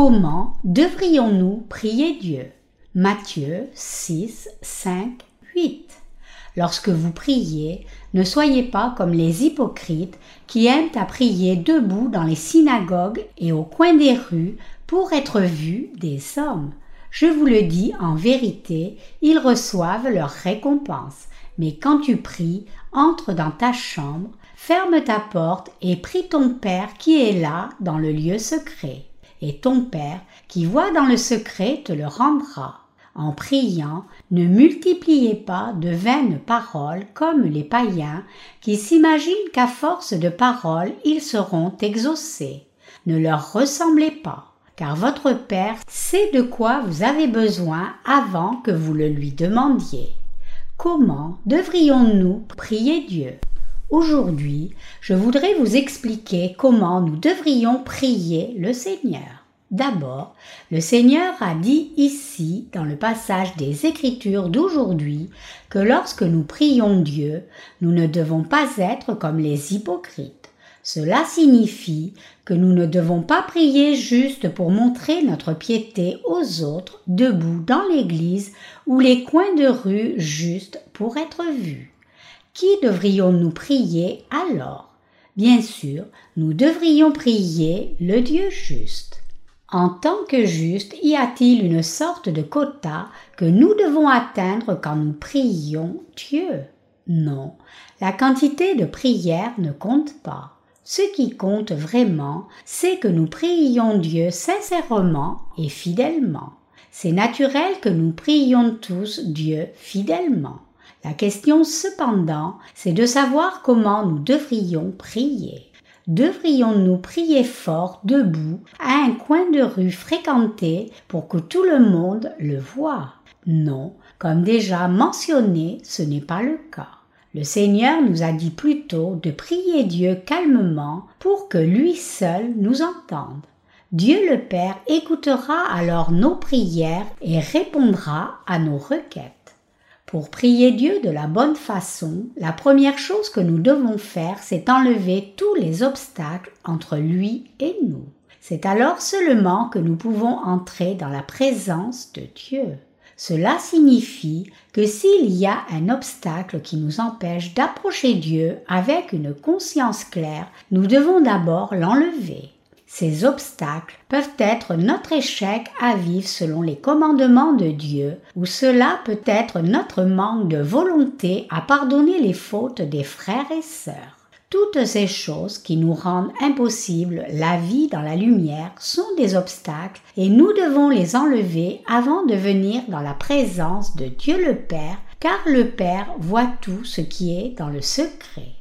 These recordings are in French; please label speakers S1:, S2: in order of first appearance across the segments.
S1: Comment devrions-nous prier Dieu? Matthieu 6, 5, 8. Lorsque vous priez, ne soyez pas comme les hypocrites qui aiment à prier debout dans les synagogues et au coin des rues pour être vus des hommes. Je vous le dis en vérité, ils reçoivent leur récompense. Mais quand tu pries, entre dans ta chambre, ferme ta porte et prie ton Père qui est là dans le lieu secret. Et ton Père qui voit dans le secret te le rendra. En priant, ne multipliez pas de vaines paroles comme les païens qui s'imaginent qu'à force de paroles ils seront exaucés. Ne leur ressemblez pas, car votre Père sait de quoi vous avez besoin avant que vous le lui demandiez. Comment devrions-nous prier Dieu? Aujourd'hui, je voudrais vous expliquer comment nous devrions prier le Seigneur. D'abord, le Seigneur a dit ici, dans le passage des Écritures d'aujourd'hui, que lorsque nous prions Dieu, nous ne devons pas être comme les hypocrites. Cela signifie que nous ne devons pas prier juste pour montrer notre piété aux autres, debout dans l'église ou les coins de rue juste pour être vus. Qui devrions-nous prier alors? Bien sûr, nous devrions prier le Dieu juste. En tant que juste, y a-t-il une sorte de quota que nous devons atteindre quand nous prions Dieu? Non, la quantité de prières ne compte pas. Ce qui compte vraiment, c'est que nous prions Dieu sincèrement et fidèlement. C'est naturel que nous prions tous Dieu fidèlement. La question cependant, c'est de savoir comment nous devrions prier. Devrions-nous prier fort debout à un coin de rue fréquenté pour que tout le monde le voie? Non, comme déjà mentionné, ce n'est pas le cas. Le Seigneur nous a dit plutôt de prier Dieu calmement pour que lui seul nous entende. Dieu le Père écoutera alors nos prières et répondra à nos requêtes. Pour prier Dieu de la bonne façon, la première chose que nous devons faire, c'est enlever tous les obstacles entre lui et nous. C'est alors seulement que nous pouvons entrer dans la présence de Dieu. Cela signifie que s'il y a un obstacle qui nous empêche d'approcher Dieu avec une conscience claire, nous devons d'abord l'enlever. Ces obstacles peuvent être notre échec à vivre selon les commandements de Dieu, ou cela peut être notre manque de volonté à pardonner les fautes des frères et sœurs. Toutes ces choses qui nous rendent impossible la vie dans la lumière sont des obstacles et nous devons les enlever avant de venir dans la présence de Dieu le Père, car le Père voit tout ce qui est dans le secret.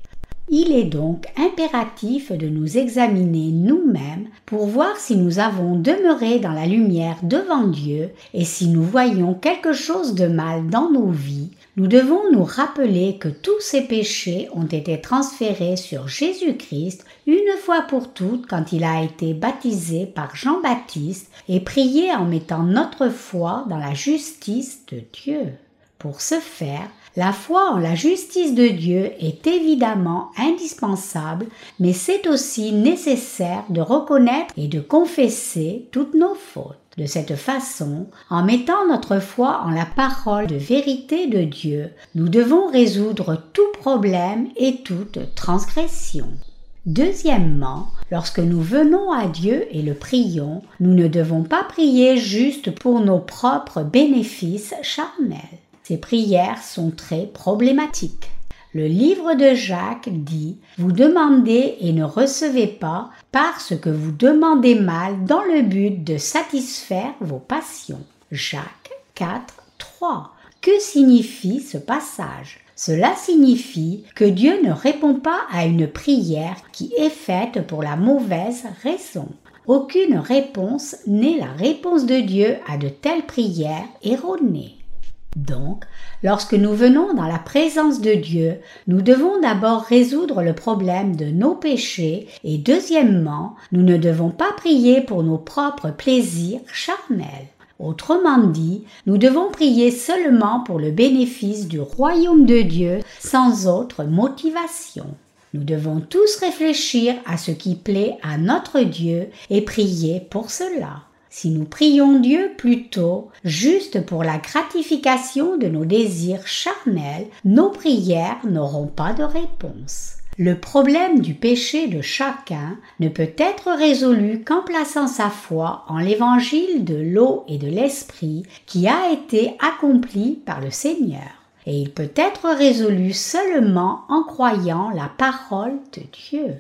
S1: Il est donc impératif de nous examiner nous-mêmes pour voir si nous avons demeuré dans la lumière devant Dieu et si nous voyons quelque chose de mal dans nos vies nous devons nous rappeler que tous ces péchés ont été transférés sur Jésus-Christ une fois pour toutes quand il a été baptisé par Jean-Baptiste et prié en mettant notre foi dans la justice de Dieu. Pour ce faire, la foi en la justice de Dieu est évidemment indispensable, mais c'est aussi nécessaire de reconnaître et de confesser toutes nos fautes. De cette façon, en mettant notre foi en la parole de vérité de Dieu, nous devons résoudre tout problème et toute transgression. Deuxièmement, lorsque nous venons à Dieu et le prions, nous ne devons pas prier juste pour nos propres bénéfices charnels. Ces prières sont très problématiques. Le livre de Jacques dit Vous demandez et ne recevez pas parce que vous demandez mal dans le but de satisfaire vos passions. Jacques 4, 3. Que signifie ce passage? Cela signifie que Dieu ne répond pas à une prière qui est faite pour la mauvaise raison. Aucune réponse n'est la réponse de Dieu à de telles prières erronées. Donc, lorsque nous venons dans la présence de Dieu, nous devons d'abord résoudre le problème de nos péchés et deuxièmement, nous ne devons pas prier pour nos propres plaisirs charnels. Autrement dit, nous devons prier seulement pour le bénéfice du royaume de Dieu sans autre motivation. Nous devons tous réfléchir à ce qui plaît à notre Dieu et prier pour cela. Si nous prions Dieu plutôt juste pour la gratification de nos désirs charnels, nos prières n'auront pas de réponse. Le problème du péché de chacun ne peut être résolu qu'en plaçant sa foi en l'évangile de l'eau et de l'esprit qui a été accompli par le Seigneur. Et il peut être résolu seulement en croyant la parole de Dieu.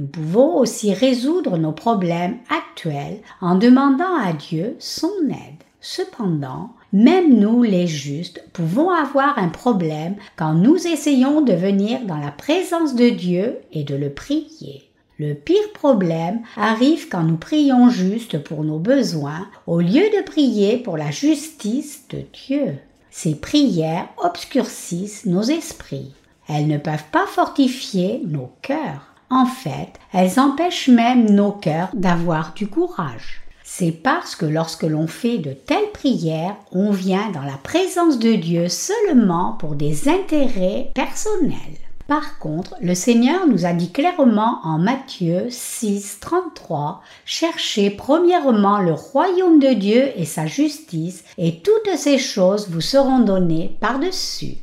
S1: Nous pouvons aussi résoudre nos problèmes actuels en demandant à Dieu son aide. Cependant, même nous les justes pouvons avoir un problème quand nous essayons de venir dans la présence de Dieu et de le prier. Le pire problème arrive quand nous prions juste pour nos besoins au lieu de prier pour la justice de Dieu. Ces prières obscurcissent nos esprits. Elles ne peuvent pas fortifier nos cœurs. En fait, elles empêchent même nos cœurs d'avoir du courage. C'est parce que lorsque l'on fait de telles prières, on vient dans la présence de Dieu seulement pour des intérêts personnels. Par contre, le Seigneur nous a dit clairement en Matthieu 6, 33, Cherchez premièrement le royaume de Dieu et sa justice, et toutes ces choses vous seront données par-dessus.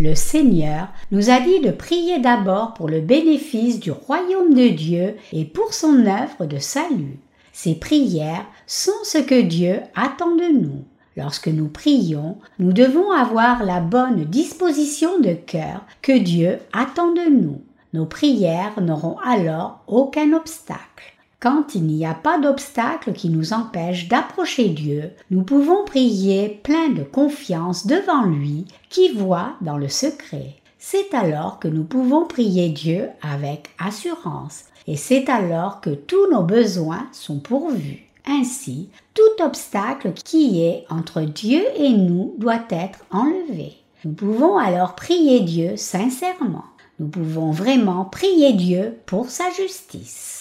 S1: Le Seigneur nous a dit de prier d'abord pour le bénéfice du royaume de Dieu et pour son œuvre de salut. Ces prières sont ce que Dieu attend de nous. Lorsque nous prions, nous devons avoir la bonne disposition de cœur que Dieu attend de nous. Nos prières n'auront alors aucun obstacle. Quand il n'y a pas d'obstacle qui nous empêche d'approcher Dieu, nous pouvons prier plein de confiance devant lui qui voit dans le secret. C'est alors que nous pouvons prier Dieu avec assurance et c'est alors que tous nos besoins sont pourvus. Ainsi, tout obstacle qui est entre Dieu et nous doit être enlevé. Nous pouvons alors prier Dieu sincèrement. Nous pouvons vraiment prier Dieu pour sa justice.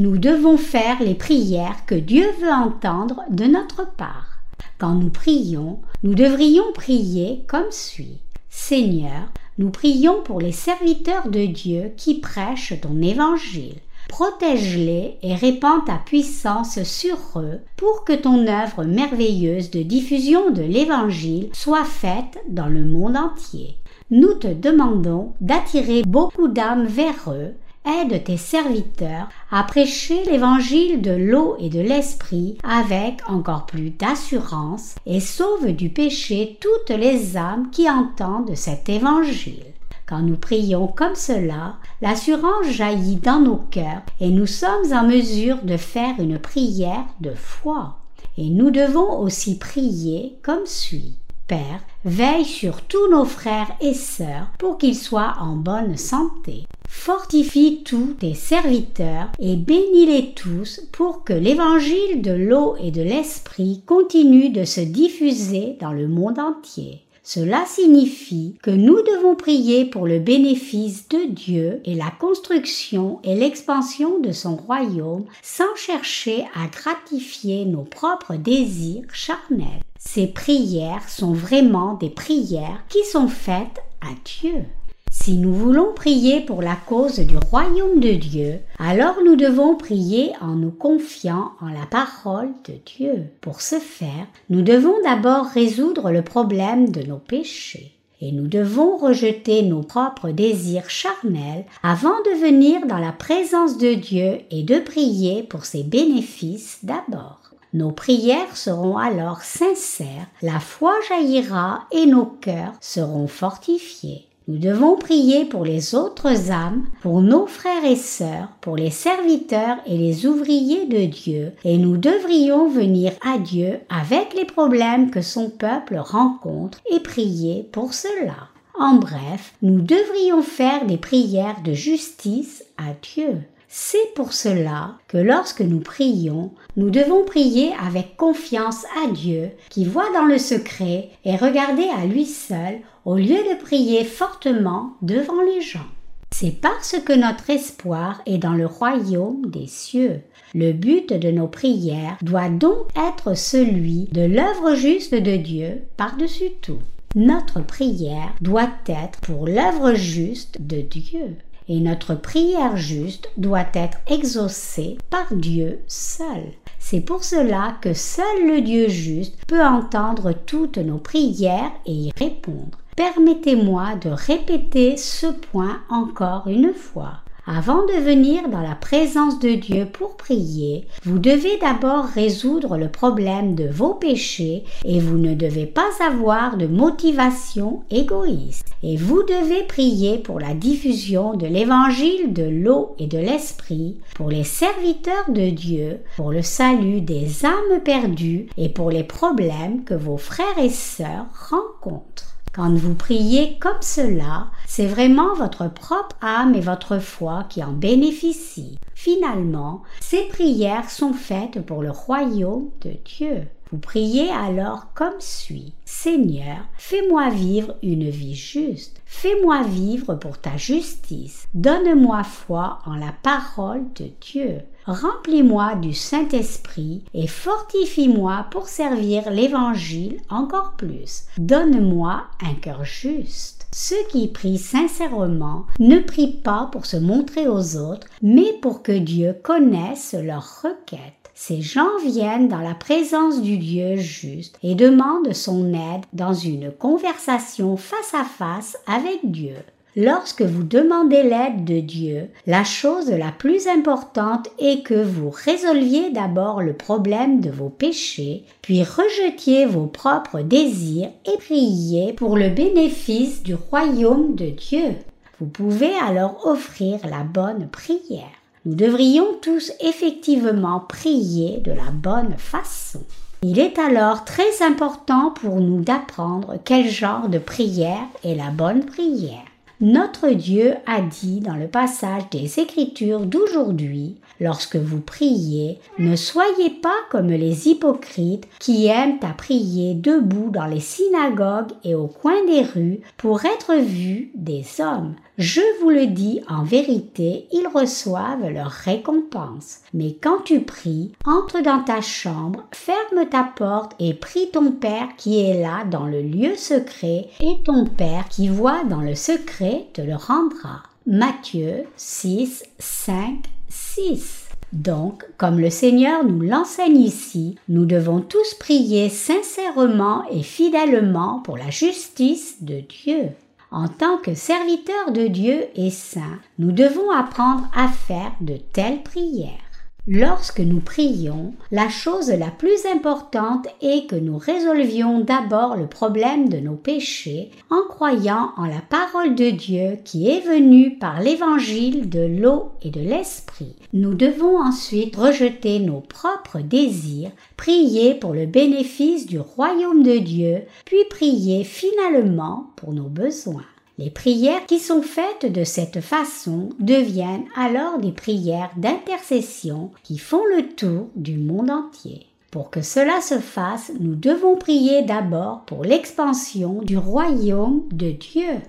S1: Nous devons faire les prières que Dieu veut entendre de notre part. Quand nous prions, nous devrions prier comme suit. Seigneur, nous prions pour les serviteurs de Dieu qui prêchent ton évangile. Protège-les et répands ta puissance sur eux pour que ton œuvre merveilleuse de diffusion de l'Évangile soit faite dans le monde entier. Nous te demandons d'attirer beaucoup d'âmes vers eux aide tes serviteurs à prêcher l'évangile de l'eau et de l'esprit avec encore plus d'assurance et sauve du péché toutes les âmes qui entendent cet évangile. Quand nous prions comme cela, l'assurance jaillit dans nos cœurs et nous sommes en mesure de faire une prière de foi. Et nous devons aussi prier comme suit. Père, veille sur tous nos frères et sœurs pour qu'ils soient en bonne santé. Fortifie tous tes serviteurs et bénis-les tous pour que l'évangile de l'eau et de l'esprit continue de se diffuser dans le monde entier. Cela signifie que nous devons prier pour le bénéfice de Dieu et la construction et l'expansion de son royaume sans chercher à gratifier nos propres désirs charnels. Ces prières sont vraiment des prières qui sont faites à Dieu. Si nous voulons prier pour la cause du royaume de Dieu, alors nous devons prier en nous confiant en la parole de Dieu. Pour ce faire, nous devons d'abord résoudre le problème de nos péchés. Et nous devons rejeter nos propres désirs charnels avant de venir dans la présence de Dieu et de prier pour ses bénéfices d'abord. Nos prières seront alors sincères, la foi jaillira et nos cœurs seront fortifiés. Nous devons prier pour les autres âmes, pour nos frères et sœurs, pour les serviteurs et les ouvriers de Dieu, et nous devrions venir à Dieu avec les problèmes que son peuple rencontre et prier pour cela. En bref, nous devrions faire des prières de justice à Dieu. C'est pour cela que lorsque nous prions, nous devons prier avec confiance à Dieu qui voit dans le secret et regarder à lui seul au lieu de prier fortement devant les gens. C'est parce que notre espoir est dans le royaume des cieux. Le but de nos prières doit donc être celui de l'œuvre juste de Dieu par-dessus tout. Notre prière doit être pour l'œuvre juste de Dieu et notre prière juste doit être exaucée par Dieu seul. C'est pour cela que seul le Dieu juste peut entendre toutes nos prières et y répondre. Permettez-moi de répéter ce point encore une fois. Avant de venir dans la présence de Dieu pour prier, vous devez d'abord résoudre le problème de vos péchés et vous ne devez pas avoir de motivation égoïste. Et vous devez prier pour la diffusion de l'évangile de l'eau et de l'esprit, pour les serviteurs de Dieu, pour le salut des âmes perdues et pour les problèmes que vos frères et sœurs rencontrent. Quand vous priez comme cela, c'est vraiment votre propre âme et votre foi qui en bénéficient. Finalement, ces prières sont faites pour le royaume de Dieu. Vous priez alors comme suit. Seigneur, fais-moi vivre une vie juste. Fais-moi vivre pour ta justice. Donne-moi foi en la parole de Dieu. Remplis-moi du Saint-Esprit et fortifie-moi pour servir l'Évangile encore plus. Donne-moi un cœur juste. Ceux qui prient sincèrement ne prient pas pour se montrer aux autres, mais pour que Dieu connaisse leurs requêtes. Ces gens viennent dans la présence du Dieu juste et demandent son aide dans une conversation face à face avec Dieu. Lorsque vous demandez l'aide de Dieu, la chose la plus importante est que vous résolviez d'abord le problème de vos péchés, puis rejetiez vos propres désirs et priez pour le bénéfice du royaume de Dieu. Vous pouvez alors offrir la bonne prière. Nous devrions tous effectivement prier de la bonne façon. Il est alors très important pour nous d'apprendre quel genre de prière est la bonne prière. Notre Dieu a dit dans le passage des Écritures d'aujourd'hui, lorsque vous priez, ne soyez pas comme les hypocrites qui aiment à prier debout dans les synagogues et au coin des rues pour être vus des hommes. Je vous le dis en vérité, ils reçoivent leur récompense. Mais quand tu pries, entre dans ta chambre, ferme ta porte et prie ton Père qui est là dans le lieu secret, et ton Père qui voit dans le secret te le rendra. Matthieu 6, 5, 6. Donc, comme le Seigneur nous l'enseigne ici, nous devons tous prier sincèrement et fidèlement pour la justice de Dieu. En tant que serviteurs de Dieu et saints, nous devons apprendre à faire de telles prières. Lorsque nous prions, la chose la plus importante est que nous résolvions d'abord le problème de nos péchés en croyant en la parole de Dieu qui est venue par l'évangile de l'eau et de l'esprit. Nous devons ensuite rejeter nos propres désirs, prier pour le bénéfice du royaume de Dieu, puis prier finalement pour nos besoins. Les prières qui sont faites de cette façon deviennent alors des prières d'intercession qui font le tour du monde entier. Pour que cela se fasse, nous devons prier d'abord pour l'expansion du royaume de Dieu.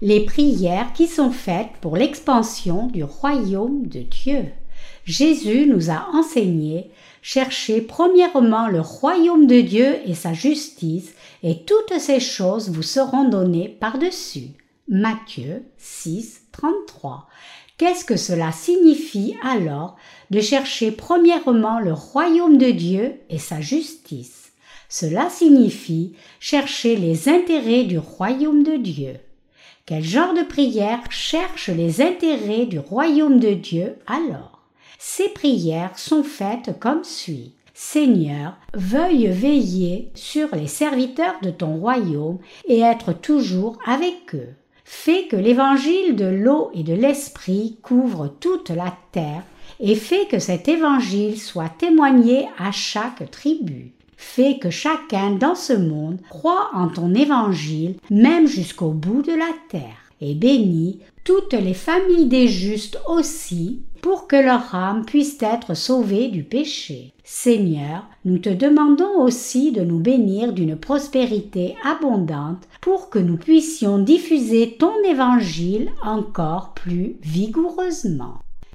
S1: Les prières qui sont faites pour l'expansion du royaume de Dieu. Jésus nous a enseigné cherchez premièrement le royaume de Dieu et sa justice, et toutes ces choses vous seront données par-dessus. Matthieu 6, 33. Qu'est-ce que cela signifie alors de chercher premièrement le royaume de Dieu et sa justice? Cela signifie chercher les intérêts du royaume de Dieu. Quel genre de prière cherche les intérêts du royaume de Dieu alors? Ces prières sont faites comme suit. Seigneur, veuille veiller sur les serviteurs de ton royaume et être toujours avec eux fait que l'évangile de l'eau et de l'esprit couvre toute la terre et fait que cet évangile soit témoigné à chaque tribu. Fait que chacun dans ce monde croit en ton évangile même jusqu'au bout de la terre. Et bénis toutes les familles des justes aussi, pour que leur âme puisse être sauvée du péché. Seigneur, nous te demandons aussi de nous bénir d'une prospérité abondante pour que nous puissions diffuser ton évangile encore plus vigoureusement.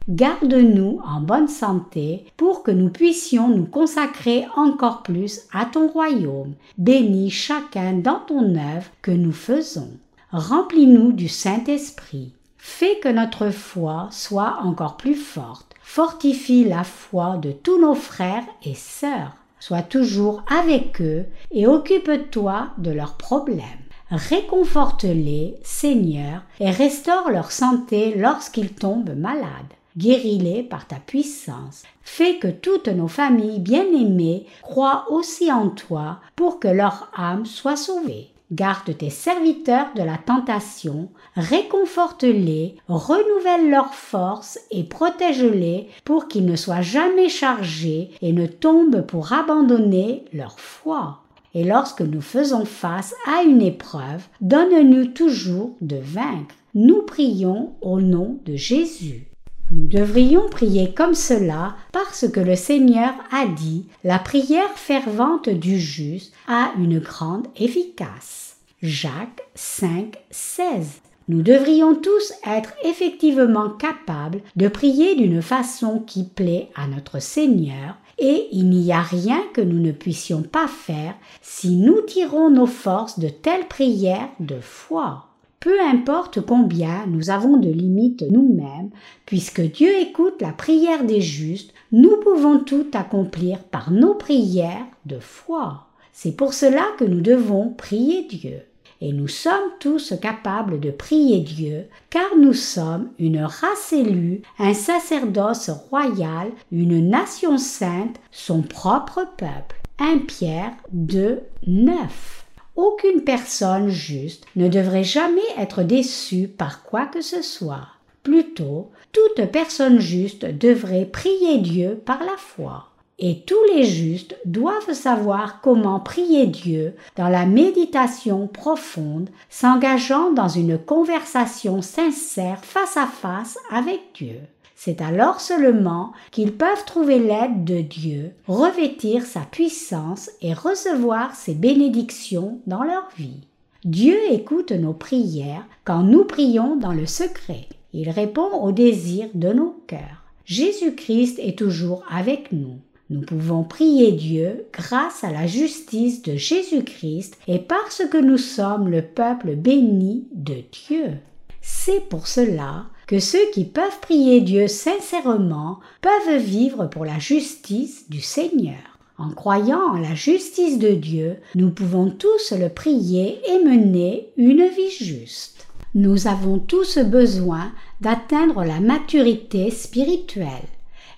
S1: Garde-nous en bonne santé pour que nous puissions nous consacrer encore plus à ton royaume. Bénis chacun dans ton œuvre que nous faisons. Remplis-nous du Saint-Esprit. Fais que notre foi soit encore plus forte. fortifie la foi de tous nos frères et sœurs. Sois toujours avec eux et occupe-toi de leurs problèmes. Réconforte-les, Seigneur, et restaure leur santé lorsqu'ils tombent malades. Guéris-les par ta puissance. Fais que toutes nos familles bien-aimées croient aussi en toi pour que leur âme soit sauvée. Garde tes serviteurs de la tentation, réconforte-les, renouvelle leurs forces et protège-les pour qu'ils ne soient jamais chargés et ne tombent pour abandonner leur foi. Et lorsque nous faisons face à une épreuve, donne-nous toujours de vaincre. Nous prions au nom de Jésus. Nous devrions prier comme cela parce que le Seigneur a dit La prière fervente du juste a une grande efficace. Jacques 5, 16. Nous devrions tous être effectivement capables de prier d'une façon qui plaît à notre Seigneur et il n'y a rien que nous ne puissions pas faire si nous tirons nos forces de telles prières de foi. Peu importe combien nous avons de limites nous-mêmes, puisque Dieu écoute la prière des justes, nous pouvons tout accomplir par nos prières de foi. C'est pour cela que nous devons prier Dieu. Et nous sommes tous capables de prier Dieu, car nous sommes une race élue, un sacerdoce royal, une nation sainte, son propre peuple. 1 Pierre 2, 9. Aucune personne juste ne devrait jamais être déçue par quoi que ce soit. Plutôt, toute personne juste devrait prier Dieu par la foi. Et tous les justes doivent savoir comment prier Dieu dans la méditation profonde, s'engageant dans une conversation sincère face à face avec Dieu. C'est alors seulement qu'ils peuvent trouver l'aide de Dieu, revêtir sa puissance et recevoir ses bénédictions dans leur vie. Dieu écoute nos prières quand nous prions dans le secret. Il répond aux désirs de nos cœurs. Jésus-Christ est toujours avec nous. Nous pouvons prier Dieu grâce à la justice de Jésus-Christ et parce que nous sommes le peuple béni de Dieu. C'est pour cela que ceux qui peuvent prier Dieu sincèrement peuvent vivre pour la justice du Seigneur. En croyant en la justice de Dieu, nous pouvons tous le prier et mener une vie juste. Nous avons tous besoin d'atteindre la maturité spirituelle.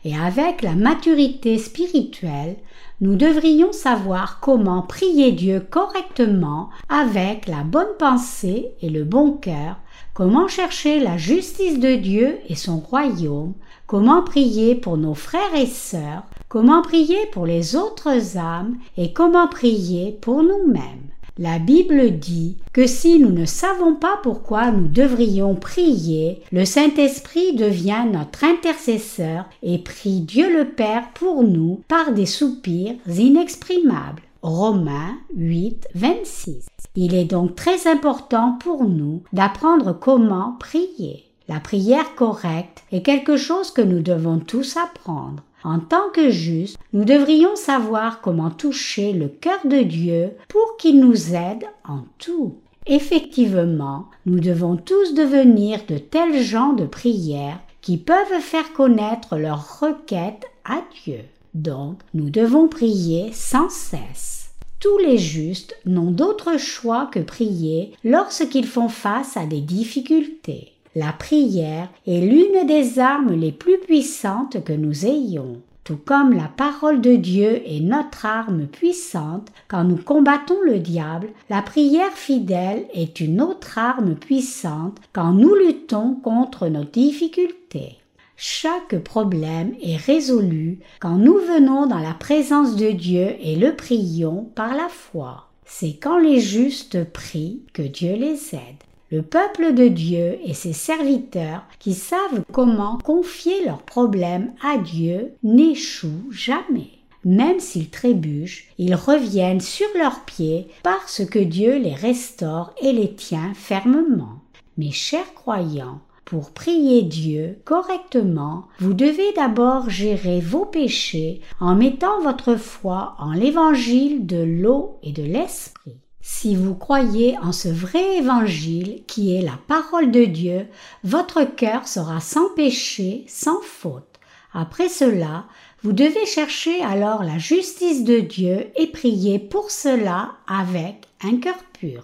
S1: Et avec la maturité spirituelle, nous devrions savoir comment prier Dieu correctement avec la bonne pensée et le bon cœur, comment chercher la justice de Dieu et son royaume, comment prier pour nos frères et sœurs, comment prier pour les autres âmes. Et comment prier pour nous-mêmes. La Bible dit que si nous ne savons pas pourquoi nous devrions prier, le Saint-Esprit devient notre intercesseur et prie Dieu le Père pour nous par des soupirs inexprimables. Romains 8, 26. Il est donc très important pour nous d'apprendre comment prier. La prière correcte est quelque chose que nous devons tous apprendre. En tant que justes, nous devrions savoir comment toucher le cœur de Dieu pour qu'il nous aide en tout. Effectivement, nous devons tous devenir de tels gens de prière qui peuvent faire connaître leurs requêtes à Dieu. Donc, nous devons prier sans cesse. Tous les justes n'ont d'autre choix que prier lorsqu'ils font face à des difficultés. La prière est l'une des armes les plus puissantes que nous ayons. Tout comme la parole de Dieu est notre arme puissante quand nous combattons le diable, la prière fidèle est une autre arme puissante quand nous luttons contre nos difficultés. Chaque problème est résolu quand nous venons dans la présence de Dieu et le prions par la foi. C'est quand les justes prient que Dieu les aide. Le peuple de Dieu et ses serviteurs qui savent comment confier leurs problèmes à Dieu n'échouent jamais. Même s'ils trébuchent, ils reviennent sur leurs pieds parce que Dieu les restaure et les tient fermement. Mes chers croyants, pour prier Dieu correctement, vous devez d'abord gérer vos péchés en mettant votre foi en l'évangile de l'eau et de l'esprit. Si vous croyez en ce vrai évangile qui est la parole de Dieu, votre cœur sera sans péché, sans faute. Après cela, vous devez chercher alors la justice de Dieu et prier pour cela avec un cœur pur.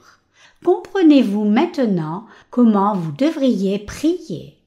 S1: Comprenez-vous maintenant comment vous devriez prier?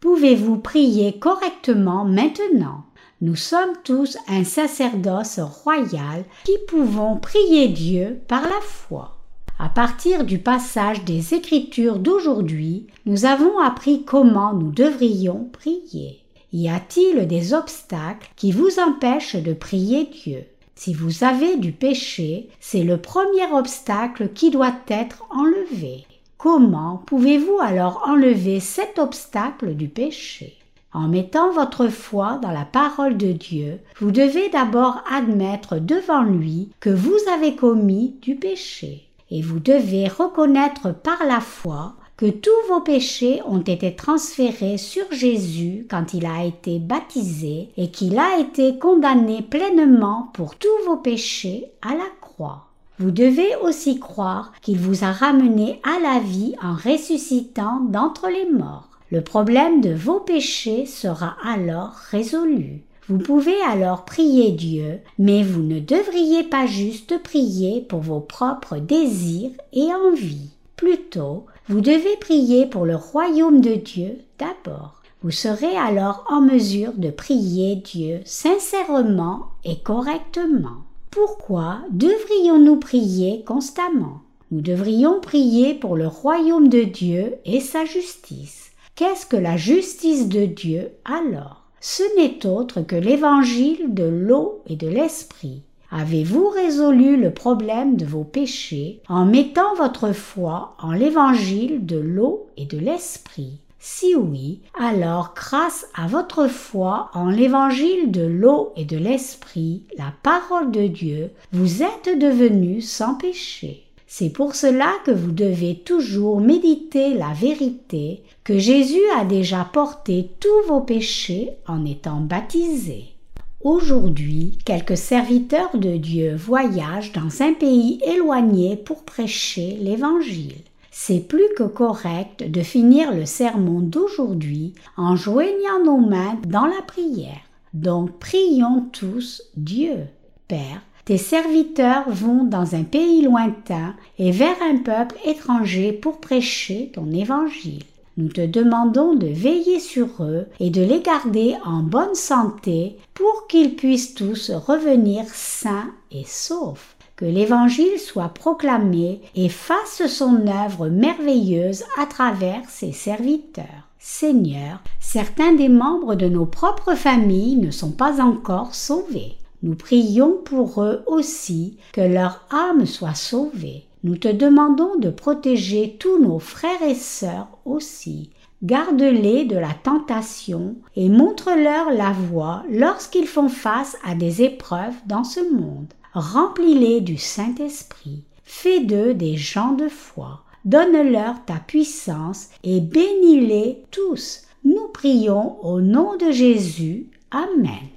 S1: Pouvez-vous prier correctement maintenant? Nous sommes tous un sacerdoce royal qui pouvons prier Dieu par la foi. À partir du passage des Écritures d'aujourd'hui, nous avons appris comment nous devrions prier. Y a-t-il des obstacles qui vous empêchent de prier Dieu? Si vous avez du péché, c'est le premier obstacle qui doit être enlevé. Comment pouvez-vous alors enlever cet obstacle du péché? En mettant votre foi dans la parole de Dieu, vous devez d'abord admettre devant lui que vous avez commis du péché. Et vous devez reconnaître par la foi que tous vos péchés ont été transférés sur Jésus quand il a été baptisé et qu'il a été condamné pleinement pour tous vos péchés à la croix. Vous devez aussi croire qu'il vous a ramené à la vie en ressuscitant d'entre les morts. Le problème de vos péchés sera alors résolu. Vous pouvez alors prier Dieu, mais vous ne devriez pas juste prier pour vos propres désirs et envies. Plutôt, vous devez prier pour le royaume de Dieu d'abord. Vous serez alors en mesure de prier Dieu sincèrement et correctement. Pourquoi devrions-nous prier constamment? Nous devrions prier pour le royaume de Dieu et sa justice. Qu'est-ce que la justice de Dieu alors? Ce n'est autre que l'évangile de l'eau et de l'esprit. Avez-vous résolu le problème de vos péchés en mettant votre foi en l'évangile de l'eau et de l'esprit? Si oui, alors grâce à votre foi en l'évangile de l'eau et de l'esprit, la parole de Dieu, vous êtes devenu sans péché. C'est pour cela que vous devez toujours méditer la vérité que Jésus a déjà porté tous vos péchés en étant baptisé. Aujourd'hui, quelques serviteurs de Dieu voyagent dans un pays éloigné pour prêcher l'Évangile. C'est plus que correct de finir le sermon d'aujourd'hui en joignant nos mains dans la prière. Donc prions tous Dieu. Père, tes serviteurs vont dans un pays lointain et vers un peuple étranger pour prêcher ton évangile. Nous te demandons de veiller sur eux et de les garder en bonne santé pour qu'ils puissent tous revenir sains et saufs. Que l'Évangile soit proclamé et fasse son œuvre merveilleuse à travers ses serviteurs. Seigneur, certains des membres de nos propres familles ne sont pas encore sauvés. Nous prions pour eux aussi que leur âme soit sauvée. Nous te demandons de protéger tous nos frères et sœurs aussi. Garde-les de la tentation et montre-leur la voie lorsqu'ils font face à des épreuves dans ce monde. Remplis-les du Saint-Esprit. Fais d'eux des gens de foi. Donne-leur ta puissance et bénis-les tous. Nous prions au nom de Jésus. Amen.